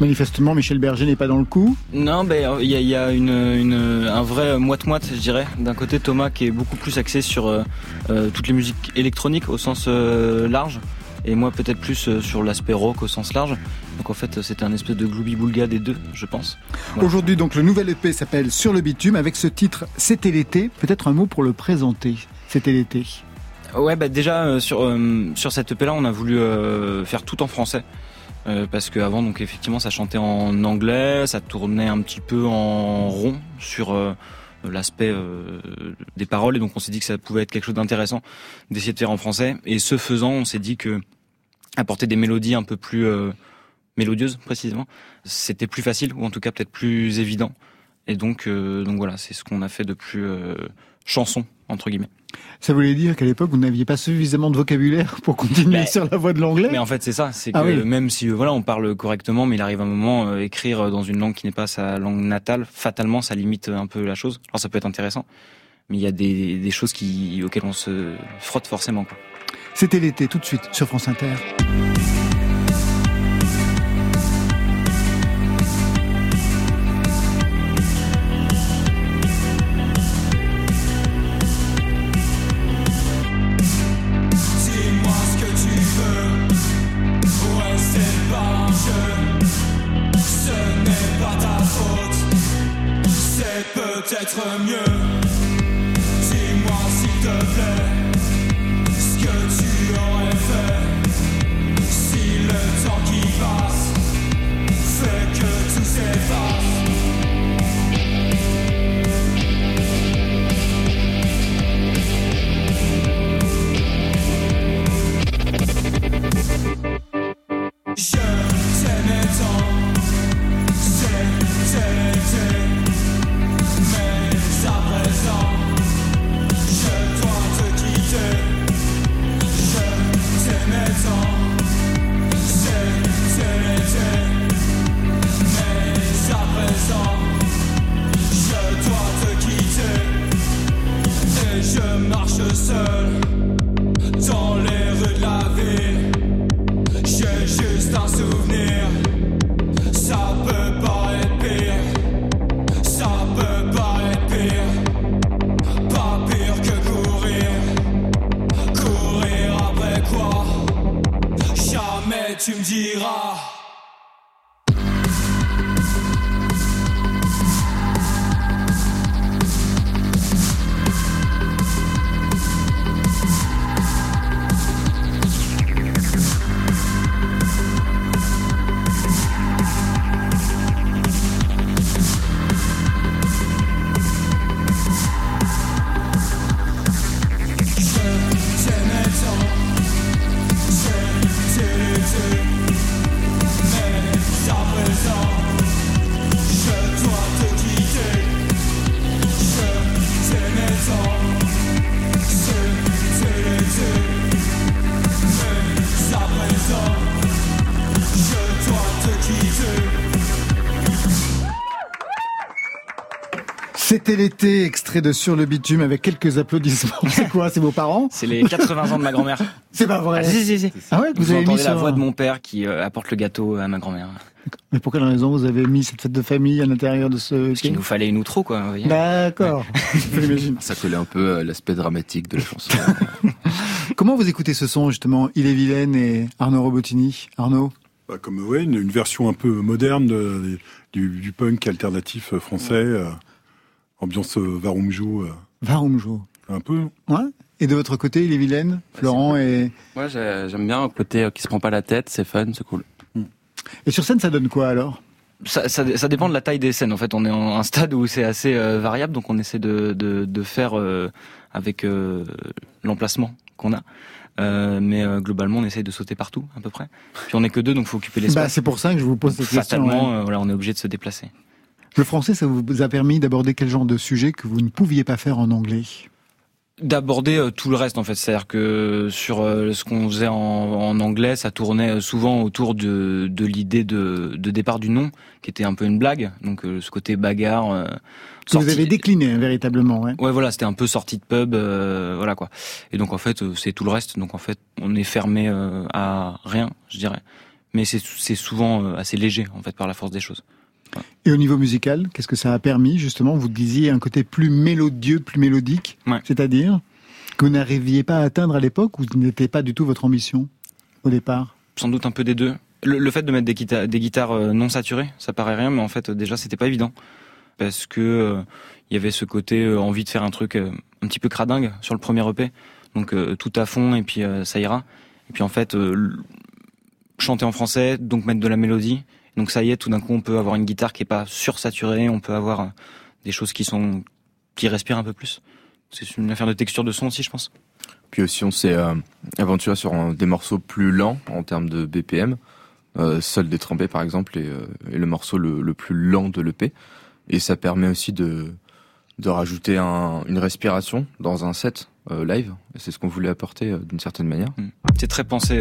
Manifestement, Michel Berger n'est pas dans le coup. Non, ben il y a, une- un vrai moite-moite, je dirais. D'un côté, Thomas qui est beaucoup plus axé sur euh, euh, toutes les musiques électroniques au sens euh, large, et moi peut-être plus euh, sur l'aspect rock au sens large. Donc en fait, c'était un espèce de gloubi-boulga des deux, je pense. Voilà. Aujourd'hui, donc, le nouvel EP s'appelle Sur le bitume avec ce titre C'était l'été. Peut-être un mot pour le présenter. C'était l'été. Ouais, bah déjà euh, sur euh, sur cette EP là, on a voulu euh, faire tout en français. Euh, parce qu'avant, donc effectivement, ça chantait en anglais, ça tournait un petit peu en rond sur euh, euh, l'aspect euh, des paroles et donc on s'est dit que ça pouvait être quelque chose d'intéressant d'essayer de faire en français. Et ce faisant on s'est dit que apporter des mélodies un peu plus euh, mélodieuses précisément c'était plus facile ou en tout cas peut-être plus évident. Et donc euh, donc voilà c'est ce qu'on a fait de plus chanson entre guillemets Ça voulait dire qu'à l'époque, vous n'aviez pas suffisamment de vocabulaire pour continuer Mais- sur la voie de l'anglais Mais en fait, c'est ça, c'est Ah que oui. même si euh, voilà, on parle correctement, mais il arrive un moment euh, écrire dans une langue qui n'est pas sa langue natale, fatalement, ça limite un peu la chose. Alors ça peut être intéressant, mais il y a des, des choses qui auxquelles on se frotte forcément. Quoi. C'était l'été, tout de suite, sur France Inter. C'était l'été, extrait de Sur le bitume avec quelques applaudissements. C'est quoi C'est vos parents C'est les 80 ans de ma grand-mère. C'est pas vrai. Ah, si, si, si. Ah ouais, vous, Vous, avez mis entendez la sur- voix de mon père qui euh, apporte le gâteau à ma grand-mère. Mais pour quelle raison vous avez mis cette fête de famille à l'intérieur de ce... Parce qu'il nous fallait une outro, quoi. D'accord. Ça collait un peu à l'aspect dramatique de la chanson. Comment vous écoutez ce son, justement, Il est vilaine et Arnaud Robotini? Arnaud? Bah, comme ouais, une, une version un peu moderne de- du, du punk alternatif français, euh, ambiance euh, Varumjou, euh, Varumjo. un peu. Ouais Et de votre côté, Il est vilaine Florent et... Ouais, j'ai- j'aime bien le côté euh, qui se prend pas la tête, c'est fun, c'est cool. Et sur scène, ça donne quoi alors? Ça, ça, ça dépend de la taille des scènes. En fait, on est en un stade où c'est assez euh, variable, donc on essaie de, de, de faire euh, avec euh, l'emplacement qu'on a. Euh, mais euh, globalement, on essaie de sauter partout, à peu près. Puis on est que deux, donc faut occuper bah, l'espace. C'est pour ça que je vous pose cette question. Fatalement, ouais. euh, voilà, on est obligé de se déplacer. Le français, ça vous a permis d'aborder quel genre de sujet que vous ne pouviez pas faire en anglais? D'aborder euh, tout le reste en fait c'est à dire que sur euh, ce qu'on faisait en, en anglais ça tournait euh, souvent autour de, de l'idée de, de départ du nom qui était un peu une blague donc ce côté bagarre euh, vous avez décliné, hein, véritablement. Ouais. Ouais, voilà, c'était un peu sortie de pub, euh, voilà quoi. Et donc en fait, c'est tout le reste. Donc en fait, on est fermé euh, à rien, je dirais. Mais c'est souvent assez léger en fait par la force des choses. Et au niveau musical, qu'est-ce que ça a permis justement Vous disiez un côté plus mélodieux, plus mélodique, Ouais. c'est-à-dire que vous n'arriviez pas à atteindre à l'époque ou ce n'était pas du tout votre ambition au départ? Sans doute un peu des deux. Le, le fait de mettre des, guita- des guitares euh, non saturées, ça paraît rien, mais en fait déjà c'était pas évident parce que euh, il y avait ce côté euh, envie de faire un truc euh, un petit peu cradingue sur le premier EP, donc tout à fond et puis ça ira. Et puis en fait chanter en français, donc mettre de la mélodie. Donc ça y est, tout d'un coup on peut avoir une guitare qui est pas sursaturée, on peut avoir euh, des choses qui sont qui respire un peu plus. C'est une affaire de texture de son aussi, je pense. Puis aussi, on s'est euh, aventuré sur un- des morceaux plus lents en termes de BPM. Euh, Seul détrempé, par exemple, est, euh, est le morceau le, le plus lent de l'EP. Et ça permet aussi de, de rajouter un- une respiration dans un set live. C'est ce qu'on voulait apporter d'une certaine manière. C'est très pensé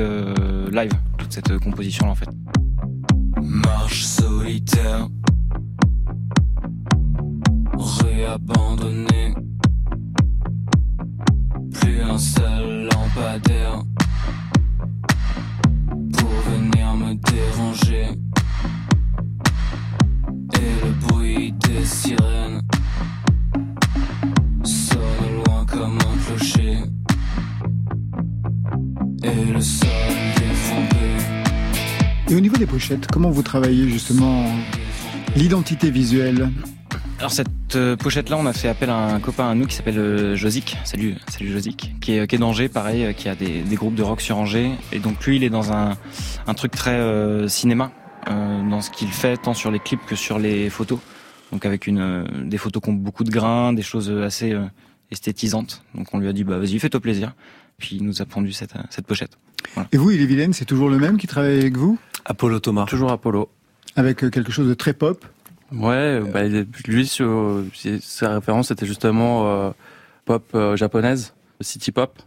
live, toute cette composition-là, en fait. Marche solitaire, réabandonné. Plus un seul lampadaire pour venir me déranger. Et le bruit des sirènes sonne loin comme un clocher. Et le sol. Et au niveau des pochettes, comment vous travaillez justement l'identité visuelle Alors cette euh, pochette-là, on a fait appel à un copain à nous qui s'appelle euh, Josic. Salut, salut Josic, qui est, est d'Angers, pareil, euh, qui a des, groupes de rock sur Angers. Et donc lui, il est dans un, truc très euh, cinéma, euh, dans ce qu'il fait, tant sur les clips que sur les photos. Donc avec une, euh, des photos qui ont beaucoup de grains, des choses assez euh, esthétisantes. Donc on lui a dit, bah vas-y, fais-toi plaisir. Puis il nous a pondu euh, cette pochette. Voilà. Et vous, il est vilaine, c'est toujours le même qui travaille avec vous? Apollo Thomas. Toujours Apollo. Avec euh, quelque chose de très pop? Ouais, bah, il est- lui, sur, sa référence c'était justement euh, pop euh, japonaise, city pop,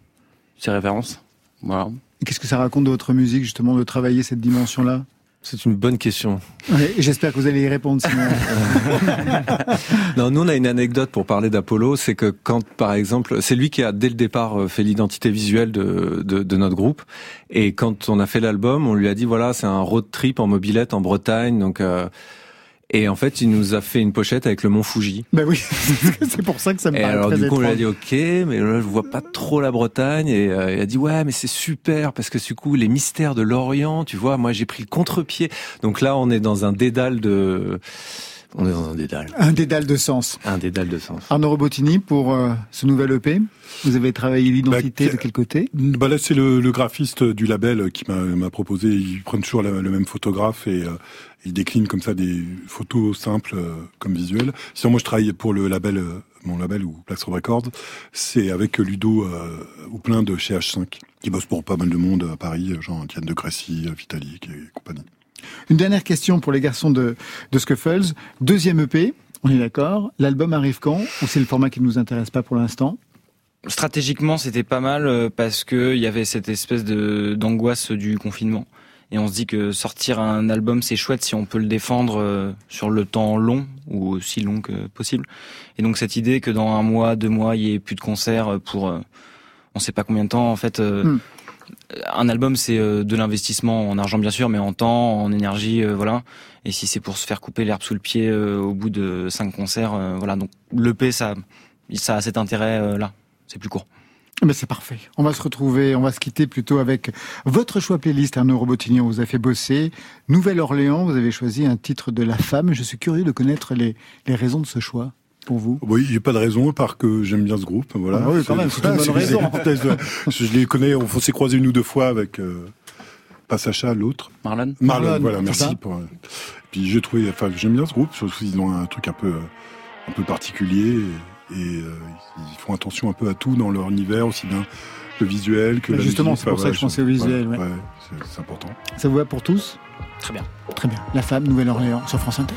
ses références. Voilà. Et Qu'est-ce que ça raconte de votre musique justement de travailler cette dimension-là? C'est une bonne question. J'espère que vous allez y répondre sinon. Non, nous on a une anecdote pour parler d'Apollo, c'est que quand par exemple, c'est lui qui a dès le départ euh, fait l'identité visuelle de, de, de notre groupe, et quand on a fait l'album, on lui a dit voilà c'est un road trip en mobilette en Bretagne, donc euh, et en fait il nous a fait une pochette avec le mont Fuji. ben oui, c'est pour ça que ça me Et paraît alors très du coup on lui a étrange. dit ok, mais là je vois pas trop la Bretagne et euh, il a dit ouais mais c'est super parce que du coup les mystères de l'Orient, tu vois, moi j'ai pris le contre-pied. Donc là on est dans un dédale de, on est dans un dédale, Un dédale de sens. un dédale de sens. Arnaud Robotini, pour euh, ce nouvel EP, vous avez travaillé l'identité Bah, de quel côté? Bah là, c'est le, le graphiste du label qui m'a m'a proposé. Ils prennent toujours la- le même photographe et euh, ils déclinent comme ça des photos simples euh, comme visuels. Sinon, moi, je travaille pour le label, euh, mon label ou Plaxo Records. C'est avec Ludo euh, ou plein de chez H5 qui bosse pour pas mal de monde à Paris, genre Diane de Crécy, euh, Vitalik et compagnie. Une dernière question pour les garçons de, de Scuffles. Deuxième EP, on est d'accord. L'album arrive quand? Ou c'est le format qui ne nous intéresse pas pour l'instant? Stratégiquement, c'était pas mal euh, parce que il y avait cette espèce de d'angoisse du confinement. Et on se dit que sortir un album, c'est chouette si on peut le défendre euh, sur le temps long ou aussi long que possible. Et donc cette idée que dans un mois, deux mois, il y ait plus de concerts pour euh, on sait pas combien de temps. En fait, euh, Hmm. Un album c'est euh, de l'investissement en argent bien sûr, mais en temps, en énergie, euh, voilà. Et si c'est pour se faire couper l'herbe sous le pied euh, au bout de cinq concerts, voilà. Donc l'EP ça, ça a cet intérêt là. C'est plus court. Mais c'est parfait. On va se retrouver, on va se quitter plutôt avec votre choix playlist, Arnaud Robotini. On vous a fait bosser. Nouvelle-Orléans, vous avez choisi un titre de La Femme. Je suis curieux de connaître les raisons de ce choix pour vous? Oui, il n'y a pas de raison, à part que j'aime bien ce groupe. Voilà. Ah oui, quand même, c'est une bonne raison. Je je les connais, on s'est croisés une ou deux fois avec, euh, pas Sacha, l'autre. Marlon Marlon, Marlon, voilà, merci. Pour, euh, puis je trouvais, enfin, j'aime bien ce groupe, surtout qu'ils ont un truc un peu, euh, un peu particulier et, et, euh, ils font attention un peu à tout dans leur univers, aussi bien le visuel que la justement, c'est pour Enfin, ça que je pensais au visuel, ouais. c'est important. Ça vous va pour tous? Très bien. Très bien. La Femme, Nouvelle-Orléans, sur France Inter.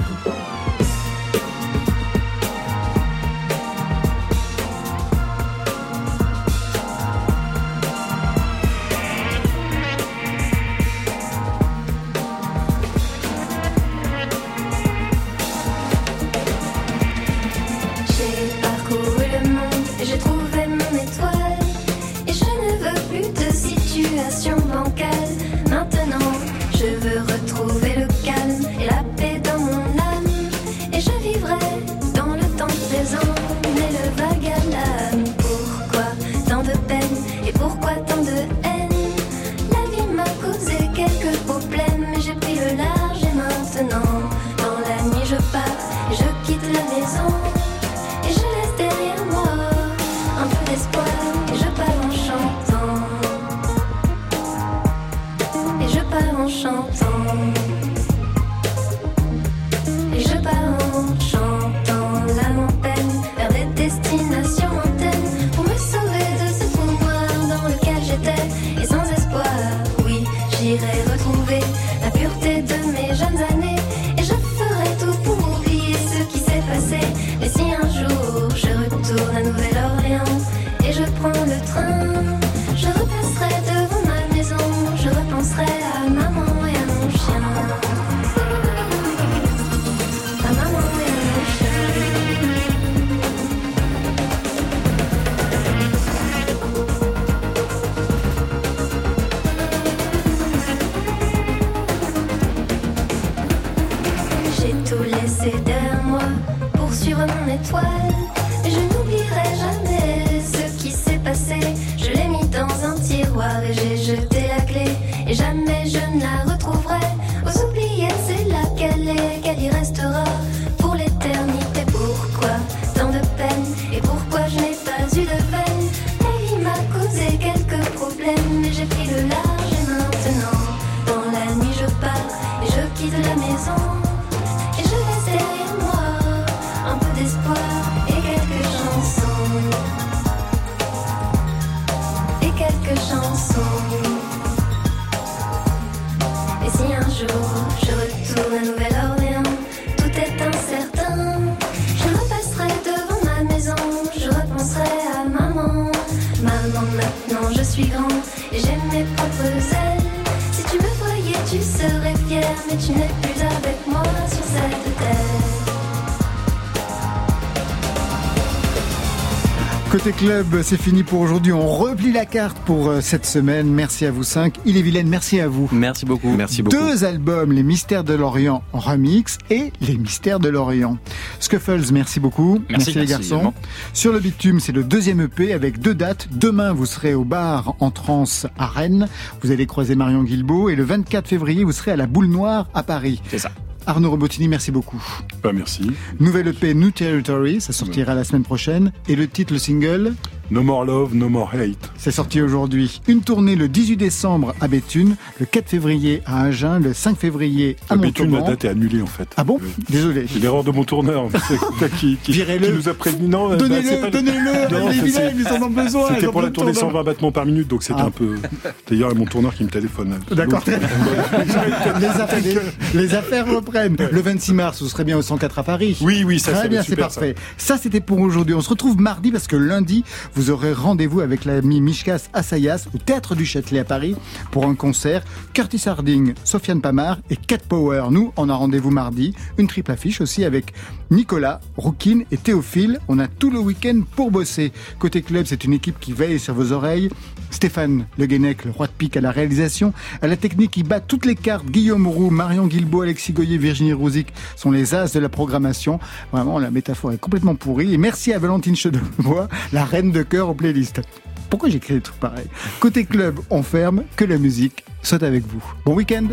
Côté club, c'est fini pour aujourd'hui. On replie la carte pour euh, cette semaine. Merci à vous cinq. Il est Vilaine, merci à vous. Merci beaucoup. Merci beaucoup. Deux albums, Les Mystères de l'Orient en remix et Les Mystères de l'Orient. Scuffles, merci beaucoup. Merci. les Merci garçons. également. Sur le bitume, c'est le deuxième EP avec deux dates. Demain, vous serez au bar en trance à Rennes. Vous allez croiser Marion Guilbault. Et le 24 février, vous serez à la Boule Noire à Paris. C'est ça. Arnaud Robotini, merci beaucoup. Bah, merci. Nouvelle EP New Territory, ça sortira la semaine prochaine. Et le titre, le single, No more love, no more hate. c'est sorti aujourd'hui. Une tournée le 18 décembre à Béthune, le 4 février à Agen, le 5 février à À Béthune, la date est annulée en fait. Ah bon Euh, Désolé. C'est l'erreur de mon tourneur qui, qui, Virez-le. qui nous a prévenu. Non, bah, Donnez-le, pas- donnez-le, ils en ont besoin. C'était pour la tournée tourneur. 120 battements par minute, donc c'était Ah. un peu. D'ailleurs, mon tourneur qui me téléphone. D'accord. les, affaires, les, les affaires reprennent. Le 26 mars, vous serez bien au 104 à Paris. Oui, oui, ça, Très ça bien, c'est parfait. Ça, c'était pour aujourd'hui. On se retrouve mardi parce que lundi, vous aurez rendez-vous avec l'ami Mishkas Assayas au Théâtre du Châtelet à Paris pour un concert. Curtis Harding, Sofiane Pamar et Cat Power. Nous, on a rendez-vous mardi. Une triple affiche aussi avec Nicolas, Roukin et Théophile. On a tout le week-end pour bosser. Côté club, c'est une équipe qui veille sur vos oreilles. Stéphane Le Guenec, le roi de pique à la réalisation, à la technique qui bat toutes les cartes. Guillaume Roux, Marion Guilbault, Alexis Goyer, Virginie Rouzic sont les as de la programmation. Vraiment, la métaphore est complètement pourrie. Et merci à Valentine Chedebois, la reine de cœur aux playlists. Pourquoi j'écris des trucs pareils? Côté club, on ferme, que la musique soit avec vous. Bon week-end